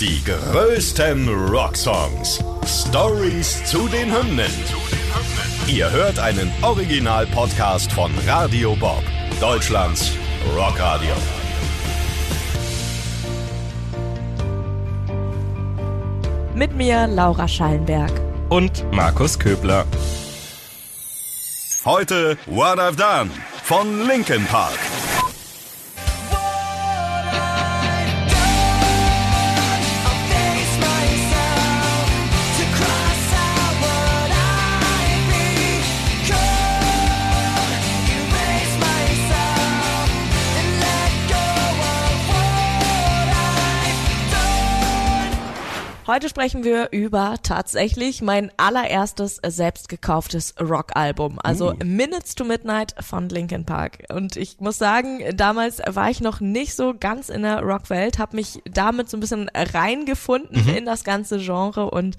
Die größten Rocksongs. Stories zu den Hymnen. Ihr hört einen Original-Podcast von Radio Bob, Deutschlands Rockradio. Mit mir Laura Schallenberg. und Markus Köbler. Heute What I've Done von Linkin Park. Heute sprechen wir über tatsächlich mein allererstes selbst gekauftes Rockalbum, also Minutes to Midnight von Linkin Park. Und ich muss sagen, damals war ich noch nicht so ganz in der Rockwelt, habe mich damit so ein bisschen reingefunden in das ganze Genre und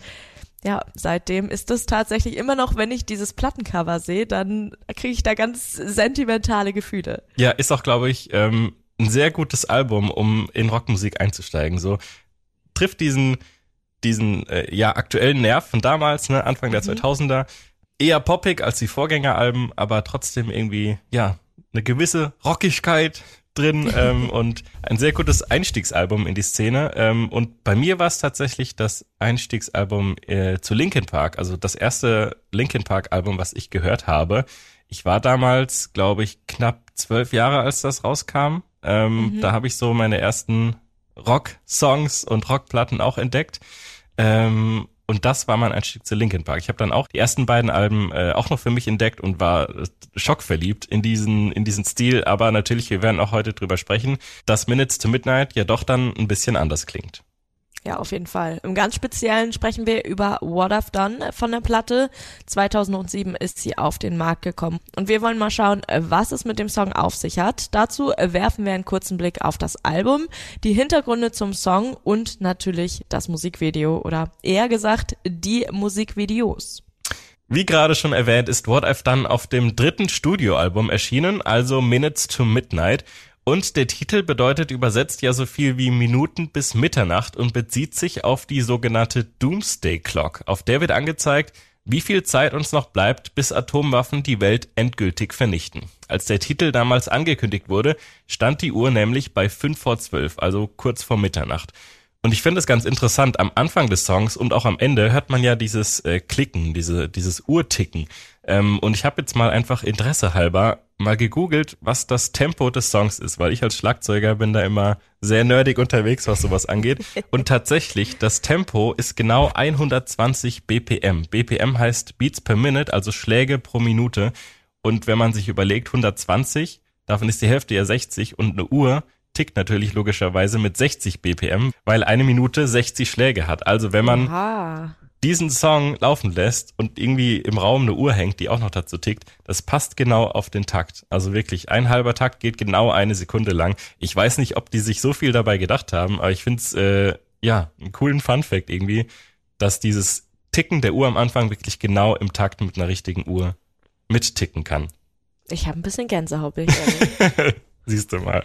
ja, seitdem ist es tatsächlich immer noch, wenn ich dieses Plattencover sehe, dann kriege ich da ganz sentimentale Gefühle. Ja, ist auch, glaube ich, ähm, ein sehr gutes Album, um in Rockmusik einzusteigen. So trifft diesen diesen äh, ja aktuellen Nerv von damals, ne, Anfang der 2000er, eher poppig als die Vorgängeralben, aber trotzdem irgendwie ja eine gewisse Rockigkeit drin ähm, und ein sehr gutes Einstiegsalbum in die Szene. Ähm, und bei mir war es tatsächlich das Einstiegsalbum äh, zu Linkin Park, also das erste Linkin Park Album, was ich gehört habe. Ich war damals, glaube ich, knapp zwölf Jahre, als das rauskam. Ähm, Da habe ich so meine ersten Rock-Songs und Rockplatten auch entdeckt. Ähm, und das war mein Einstieg zu Linkin Park. Ich habe dann auch die ersten beiden Alben äh, auch noch für mich entdeckt und war äh, schockverliebt in diesen in diesen Stil. Aber natürlich, wir werden auch heute drüber sprechen, dass Minutes to Midnight ja doch dann ein bisschen anders klingt. Ja, auf jeden Fall. Im ganz Speziellen sprechen wir über What I've Done von der Platte. 2007 ist sie auf den Markt gekommen. Und wir wollen mal schauen, was es mit dem Song auf sich hat. Dazu werfen wir einen kurzen Blick auf das Album, die Hintergründe zum Song und natürlich das Musikvideo oder eher gesagt die Musikvideos. Wie gerade schon erwähnt, ist What I've Done auf dem dritten Studioalbum erschienen, also Minutes to Midnight. Und der Titel bedeutet übersetzt ja so viel wie Minuten bis Mitternacht und bezieht sich auf die sogenannte Doomsday Clock. Auf der wird angezeigt, wie viel Zeit uns noch bleibt, bis Atomwaffen die Welt endgültig vernichten. Als der Titel damals angekündigt wurde, stand die Uhr nämlich bei 5 vor 12, also kurz vor Mitternacht. Und ich finde es ganz interessant, am Anfang des Songs und auch am Ende hört man ja dieses äh, Klicken, diese, dieses Uhrticken. Ähm, und ich habe jetzt mal einfach Interesse halber mal gegoogelt, was das Tempo des Songs ist, weil ich als Schlagzeuger bin da immer sehr nerdig unterwegs, was sowas angeht. Und tatsächlich, das Tempo ist genau 120 BPM. BPM heißt Beats per Minute, also Schläge pro Minute. Und wenn man sich überlegt, 120, davon ist die Hälfte ja 60 und eine Uhr tickt natürlich logischerweise mit 60 BPM, weil eine Minute 60 Schläge hat. Also wenn man Ah. diesen Song laufen lässt und irgendwie im Raum eine Uhr hängt, die auch noch dazu tickt, das passt genau auf den Takt. Also wirklich, ein halber Takt geht genau eine Sekunde lang. Ich weiß nicht, ob die sich so viel dabei gedacht haben, aber ich finde es, äh, ja, einen coolen Fun-Fact irgendwie, dass dieses Ticken der Uhr am Anfang wirklich genau im Takt mit einer richtigen Uhr mitticken kann. Ich habe ein bisschen Gänsehaut. Siehst du mal.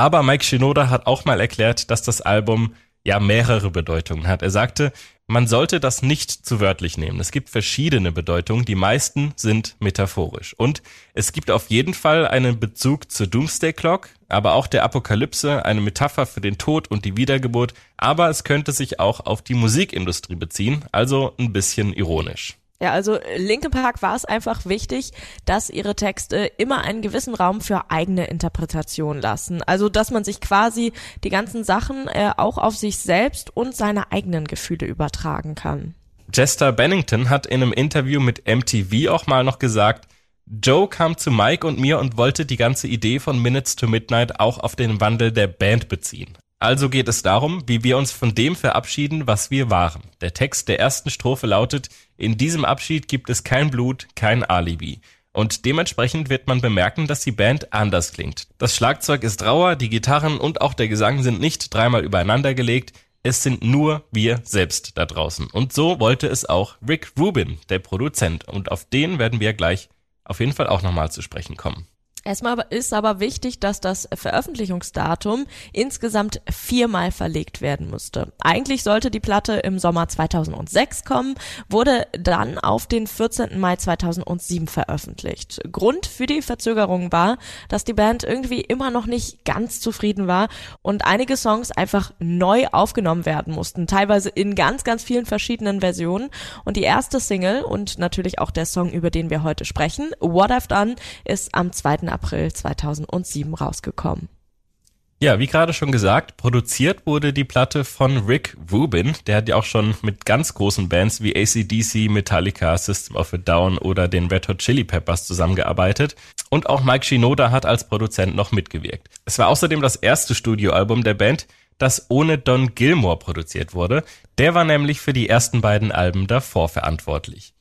Aber Mike Shinoda hat auch mal erklärt, dass das Album ja mehrere Bedeutungen hat. Er sagte, man sollte das nicht zu wörtlich nehmen. Es gibt verschiedene Bedeutungen, die meisten sind metaphorisch. Und es gibt auf jeden Fall einen Bezug zur Doomsday Clock, aber auch der Apokalypse, eine Metapher für den Tod und die Wiedergeburt, aber es könnte sich auch auf die Musikindustrie beziehen, also ein bisschen ironisch. Ja, also Linkin Park war es einfach wichtig, dass ihre Texte immer einen gewissen Raum für eigene Interpretation lassen. Also, dass man sich quasi die ganzen Sachen äh, auch auf sich selbst und seine eigenen Gefühle übertragen kann. Chester Bennington hat in einem Interview mit MTV auch mal noch gesagt, Joe kam zu Mike und mir und wollte die ganze Idee von Minutes to Midnight auch auf den Wandel der Band beziehen. Also geht es darum, wie wir uns von dem verabschieden, was wir waren. Der Text der ersten Strophe lautet, in diesem Abschied gibt es kein Blut, kein Alibi. Und dementsprechend wird man bemerken, dass die Band anders klingt. Das Schlagzeug ist rauer, die Gitarren und auch der Gesang sind nicht dreimal übereinander gelegt, es sind nur wir selbst da draußen. Und so wollte es auch Rick Rubin, der Produzent. Und auf den werden wir gleich auf jeden Fall auch nochmal zu sprechen kommen. Erstmal ist aber wichtig, dass das Veröffentlichungsdatum insgesamt viermal verlegt werden musste. Eigentlich sollte die Platte im Sommer 2006 kommen, wurde dann auf den 14. Mai 2007 veröffentlicht. Grund für die Verzögerung war, dass die Band irgendwie immer noch nicht ganz zufrieden war und einige Songs einfach neu aufgenommen werden mussten, teilweise in ganz, ganz vielen verschiedenen Versionen. Und die erste Single und natürlich auch der Song, über den wir heute sprechen, What I've Done, ist am 2. April 2007 rausgekommen. Ja, wie gerade schon gesagt, produziert wurde die Platte von Rick Rubin. Der hat ja auch schon mit ganz großen Bands wie ACDC, Metallica, System of a Down oder den Red Hot Chili Peppers zusammengearbeitet. Und auch Mike Shinoda hat als Produzent noch mitgewirkt. Es war außerdem das erste Studioalbum der Band, das ohne Don Gilmore produziert wurde. Der war nämlich für die ersten beiden Alben davor verantwortlich.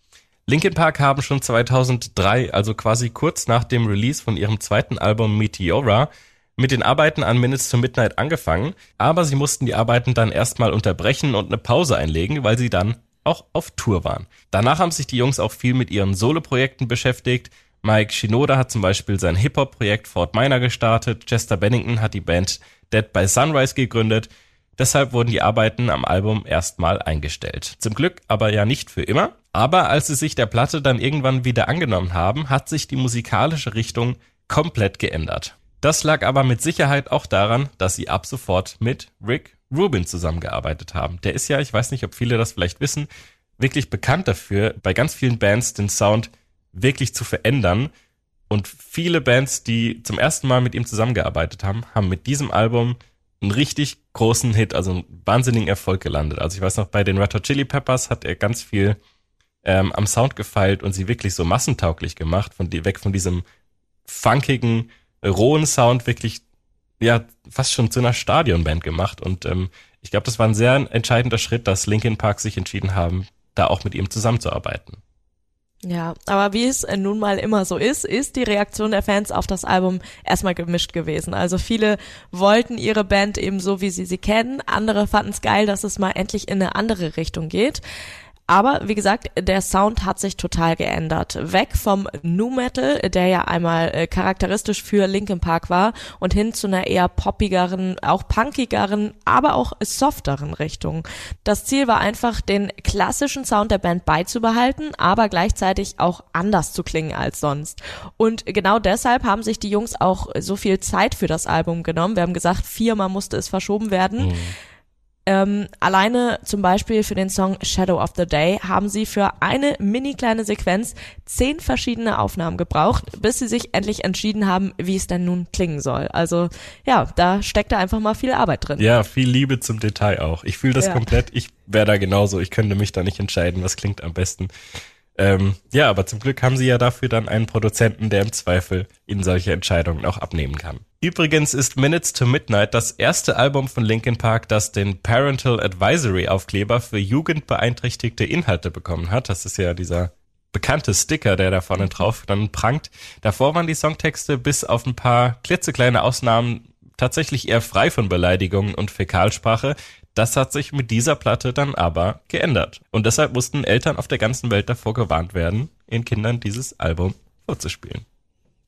Linkin Park haben schon 2003, also quasi kurz nach dem Release von ihrem zweiten Album Meteora, mit den Arbeiten an Minutes to Midnight angefangen, aber sie mussten die Arbeiten dann erstmal unterbrechen und eine Pause einlegen, weil sie dann auch auf Tour waren. Danach haben sich die Jungs auch viel mit ihren Soloprojekten beschäftigt. Mike Shinoda hat zum Beispiel sein Hip-Hop-Projekt Fort Minor gestartet, Chester Bennington hat die Band Dead by Sunrise gegründet. Deshalb wurden die Arbeiten am Album erstmal eingestellt. Zum Glück aber ja nicht für immer. Aber als sie sich der Platte dann irgendwann wieder angenommen haben, hat sich die musikalische Richtung komplett geändert. Das lag aber mit Sicherheit auch daran, dass sie ab sofort mit Rick Rubin zusammengearbeitet haben. Der ist ja, ich weiß nicht, ob viele das vielleicht wissen, wirklich bekannt dafür, bei ganz vielen Bands den Sound wirklich zu verändern. Und viele Bands, die zum ersten Mal mit ihm zusammengearbeitet haben, haben mit diesem Album einen richtig großen Hit, also einen wahnsinnigen Erfolg gelandet. Also ich weiß noch, bei den Red Hot Chili Peppers hat er ganz viel ähm, am Sound gefeilt und sie wirklich so massentauglich gemacht, von die, weg von diesem funkigen, rohen Sound wirklich, ja, fast schon zu einer Stadionband gemacht. Und ähm, ich glaube, das war ein sehr entscheidender Schritt, dass Linkin Park sich entschieden haben, da auch mit ihm zusammenzuarbeiten. Ja, aber wie es nun mal immer so ist, ist die Reaktion der Fans auf das Album erstmal gemischt gewesen. Also viele wollten ihre Band eben so, wie sie sie kennen. Andere fanden es geil, dass es mal endlich in eine andere Richtung geht. Aber wie gesagt, der Sound hat sich total geändert. Weg vom Nu Metal, der ja einmal äh, charakteristisch für Linkin Park war, und hin zu einer eher poppigeren, auch punkigeren, aber auch softeren Richtung. Das Ziel war einfach, den klassischen Sound der Band beizubehalten, aber gleichzeitig auch anders zu klingen als sonst. Und genau deshalb haben sich die Jungs auch so viel Zeit für das Album genommen. Wir haben gesagt, viermal musste es verschoben werden. Mhm. Ähm, alleine zum Beispiel für den Song Shadow of the Day haben sie für eine mini kleine Sequenz zehn verschiedene Aufnahmen gebraucht, bis sie sich endlich entschieden haben, wie es denn nun klingen soll. Also ja, da steckt da einfach mal viel Arbeit drin. Ja, viel Liebe zum Detail auch. Ich fühle das ja. komplett. Ich wäre da genauso. Ich könnte mich da nicht entscheiden, was klingt am besten. Ähm, ja, aber zum Glück haben sie ja dafür dann einen Produzenten, der im Zweifel ihnen solche Entscheidungen auch abnehmen kann. Übrigens ist Minutes to Midnight das erste Album von Linkin Park, das den Parental Advisory Aufkleber für jugendbeeinträchtigte Inhalte bekommen hat. Das ist ja dieser bekannte Sticker, der da vorne drauf dann prangt. Davor waren die Songtexte bis auf ein paar klitzekleine Ausnahmen tatsächlich eher frei von Beleidigungen und Fäkalsprache. Das hat sich mit dieser Platte dann aber geändert. Und deshalb mussten Eltern auf der ganzen Welt davor gewarnt werden, ihren Kindern dieses Album vorzuspielen.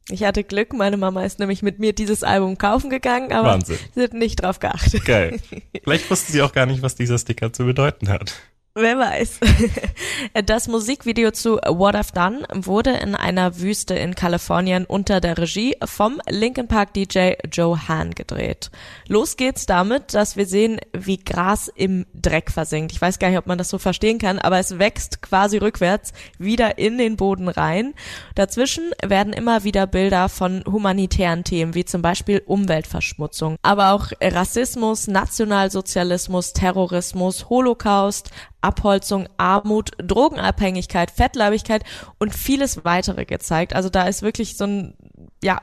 Ich hatte Glück, meine Mama ist nämlich mit mir dieses Album kaufen gegangen, aber Wahnsinn. sie hat nicht drauf geachtet. Geil. Vielleicht wussten sie auch gar nicht, was dieser Sticker zu bedeuten hat. Wer weiß. Das Musikvideo zu What I've Done wurde in einer Wüste in Kalifornien unter der Regie vom Linkin Park DJ Joe Hahn gedreht. Los geht's damit, dass wir sehen, wie Gras im Dreck versinkt. Ich weiß gar nicht, ob man das so verstehen kann, aber es wächst quasi rückwärts wieder in den Boden rein. Dazwischen werden immer wieder Bilder von humanitären Themen, wie zum Beispiel Umweltverschmutzung, aber auch Rassismus, Nationalsozialismus, Terrorismus, Holocaust, Abholzung, Armut, Drogenabhängigkeit, Fettleibigkeit und vieles weitere gezeigt. Also da ist wirklich so ein, ja,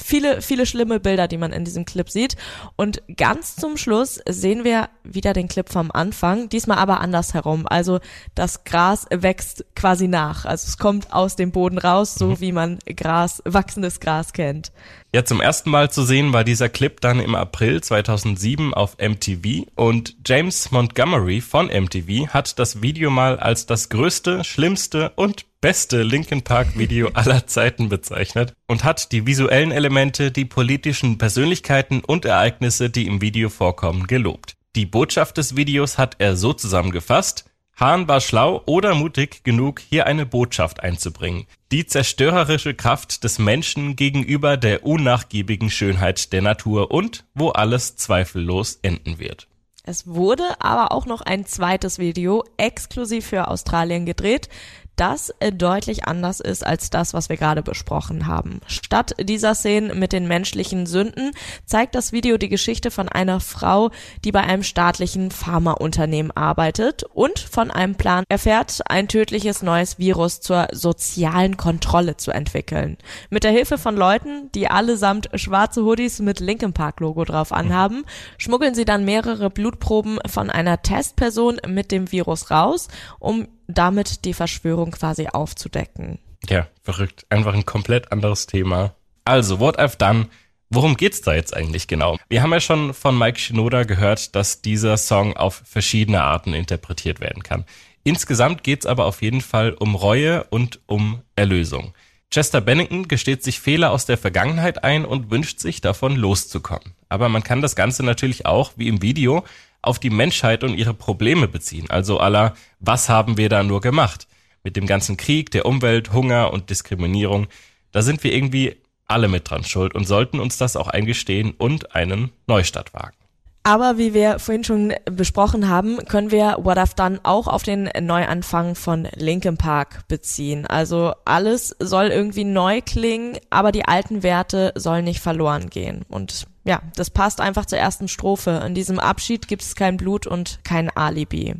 viele, viele schlimme Bilder, die man in diesem Clip sieht. Und ganz zum Schluss sehen wir wieder den Clip vom Anfang, diesmal aber andersherum. Also das Gras wächst quasi nach. Also es kommt aus dem Boden raus, so mhm. wie man Gras, wachsendes Gras kennt. Ja, zum ersten Mal zu sehen war dieser Clip dann im April 2007 auf MTV und James Montgomery von MTV hat das Video mal als das größte, schlimmste und beste Linkin Park Video aller Zeiten bezeichnet und hat die visuellen Elemente, die politischen Persönlichkeiten und Ereignisse, die im Video vorkommen, gelobt. Die Botschaft des Videos hat er so zusammengefasst, Hahn war schlau oder mutig genug, hier eine Botschaft einzubringen. Die zerstörerische Kraft des Menschen gegenüber der unnachgiebigen Schönheit der Natur und wo alles zweifellos enden wird. Es wurde aber auch noch ein zweites Video exklusiv für Australien gedreht das äh, deutlich anders ist als das, was wir gerade besprochen haben. Statt dieser Szenen mit den menschlichen Sünden zeigt das Video die Geschichte von einer Frau, die bei einem staatlichen Pharmaunternehmen arbeitet und von einem Plan erfährt, ein tödliches neues Virus zur sozialen Kontrolle zu entwickeln. Mit der Hilfe von Leuten, die allesamt schwarze Hoodies mit Linkin Park Logo drauf anhaben, schmuggeln sie dann mehrere Blutproben von einer Testperson mit dem Virus raus, um damit die Verschwörung quasi aufzudecken. Ja, verrückt. Einfach ein komplett anderes Thema. Also, what I've done. Worum geht's da jetzt eigentlich genau? Wir haben ja schon von Mike Shinoda gehört, dass dieser Song auf verschiedene Arten interpretiert werden kann. Insgesamt geht's aber auf jeden Fall um Reue und um Erlösung. Chester Bennington gesteht sich Fehler aus der Vergangenheit ein und wünscht sich davon loszukommen. Aber man kann das Ganze natürlich auch, wie im Video, auf die Menschheit und ihre Probleme beziehen. Also aller, was haben wir da nur gemacht? Mit dem ganzen Krieg, der Umwelt, Hunger und Diskriminierung, da sind wir irgendwie alle mit dran schuld und sollten uns das auch eingestehen und einen Neustart wagen. Aber wie wir vorhin schon besprochen haben, können wir What I've Done auch auf den Neuanfang von Linkin Park beziehen. Also alles soll irgendwie neu klingen, aber die alten Werte sollen nicht verloren gehen. Und ja, das passt einfach zur ersten Strophe. In diesem Abschied gibt es kein Blut und kein Alibi.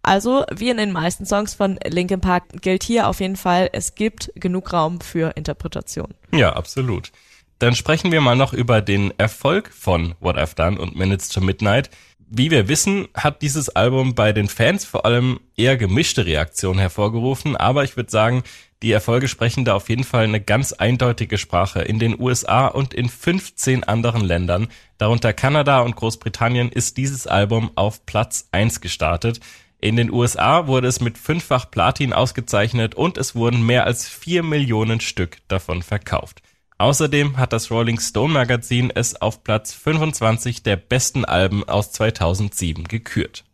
Also, wie in den meisten Songs von Linkin Park gilt hier auf jeden Fall, es gibt genug Raum für Interpretation. Ja, absolut. Dann sprechen wir mal noch über den Erfolg von What I've Done und Minutes to Midnight. Wie wir wissen, hat dieses Album bei den Fans vor allem eher gemischte Reaktionen hervorgerufen, aber ich würde sagen, die Erfolge sprechen da auf jeden Fall eine ganz eindeutige Sprache. In den USA und in 15 anderen Ländern, darunter Kanada und Großbritannien, ist dieses Album auf Platz 1 gestartet. In den USA wurde es mit fünffach Platin ausgezeichnet und es wurden mehr als vier Millionen Stück davon verkauft. Außerdem hat das Rolling Stone Magazin es auf Platz 25 der besten Alben aus 2007 gekürt.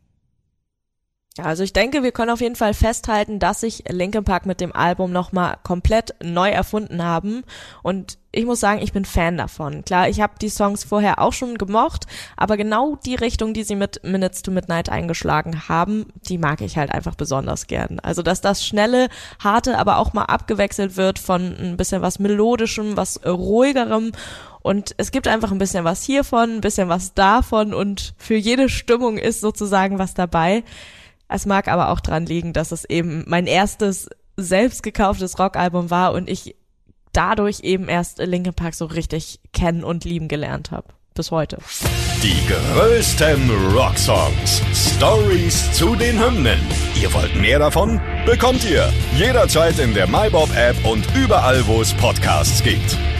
Also ich denke, wir können auf jeden Fall festhalten, dass sich Linkin Park mit dem Album nochmal komplett neu erfunden haben. Und ich muss sagen, ich bin Fan davon. Klar, ich habe die Songs vorher auch schon gemocht, aber genau die Richtung, die sie mit Minutes to Midnight eingeschlagen haben, die mag ich halt einfach besonders gern. Also, dass das schnelle, harte, aber auch mal abgewechselt wird von ein bisschen was melodischem, was ruhigerem und es gibt einfach ein bisschen was hiervon, ein bisschen was davon und für jede Stimmung ist sozusagen was dabei. Es mag aber auch dran liegen, dass es eben mein erstes selbst gekauftes Rockalbum war und ich dadurch eben erst Linkin Park so richtig kennen und lieben gelernt habe. Bis heute. Die größten Rocksongs. Stories zu den Hymnen. Ihr wollt mehr davon? Bekommt ihr jederzeit in der MyBob-App und überall, wo es Podcasts gibt.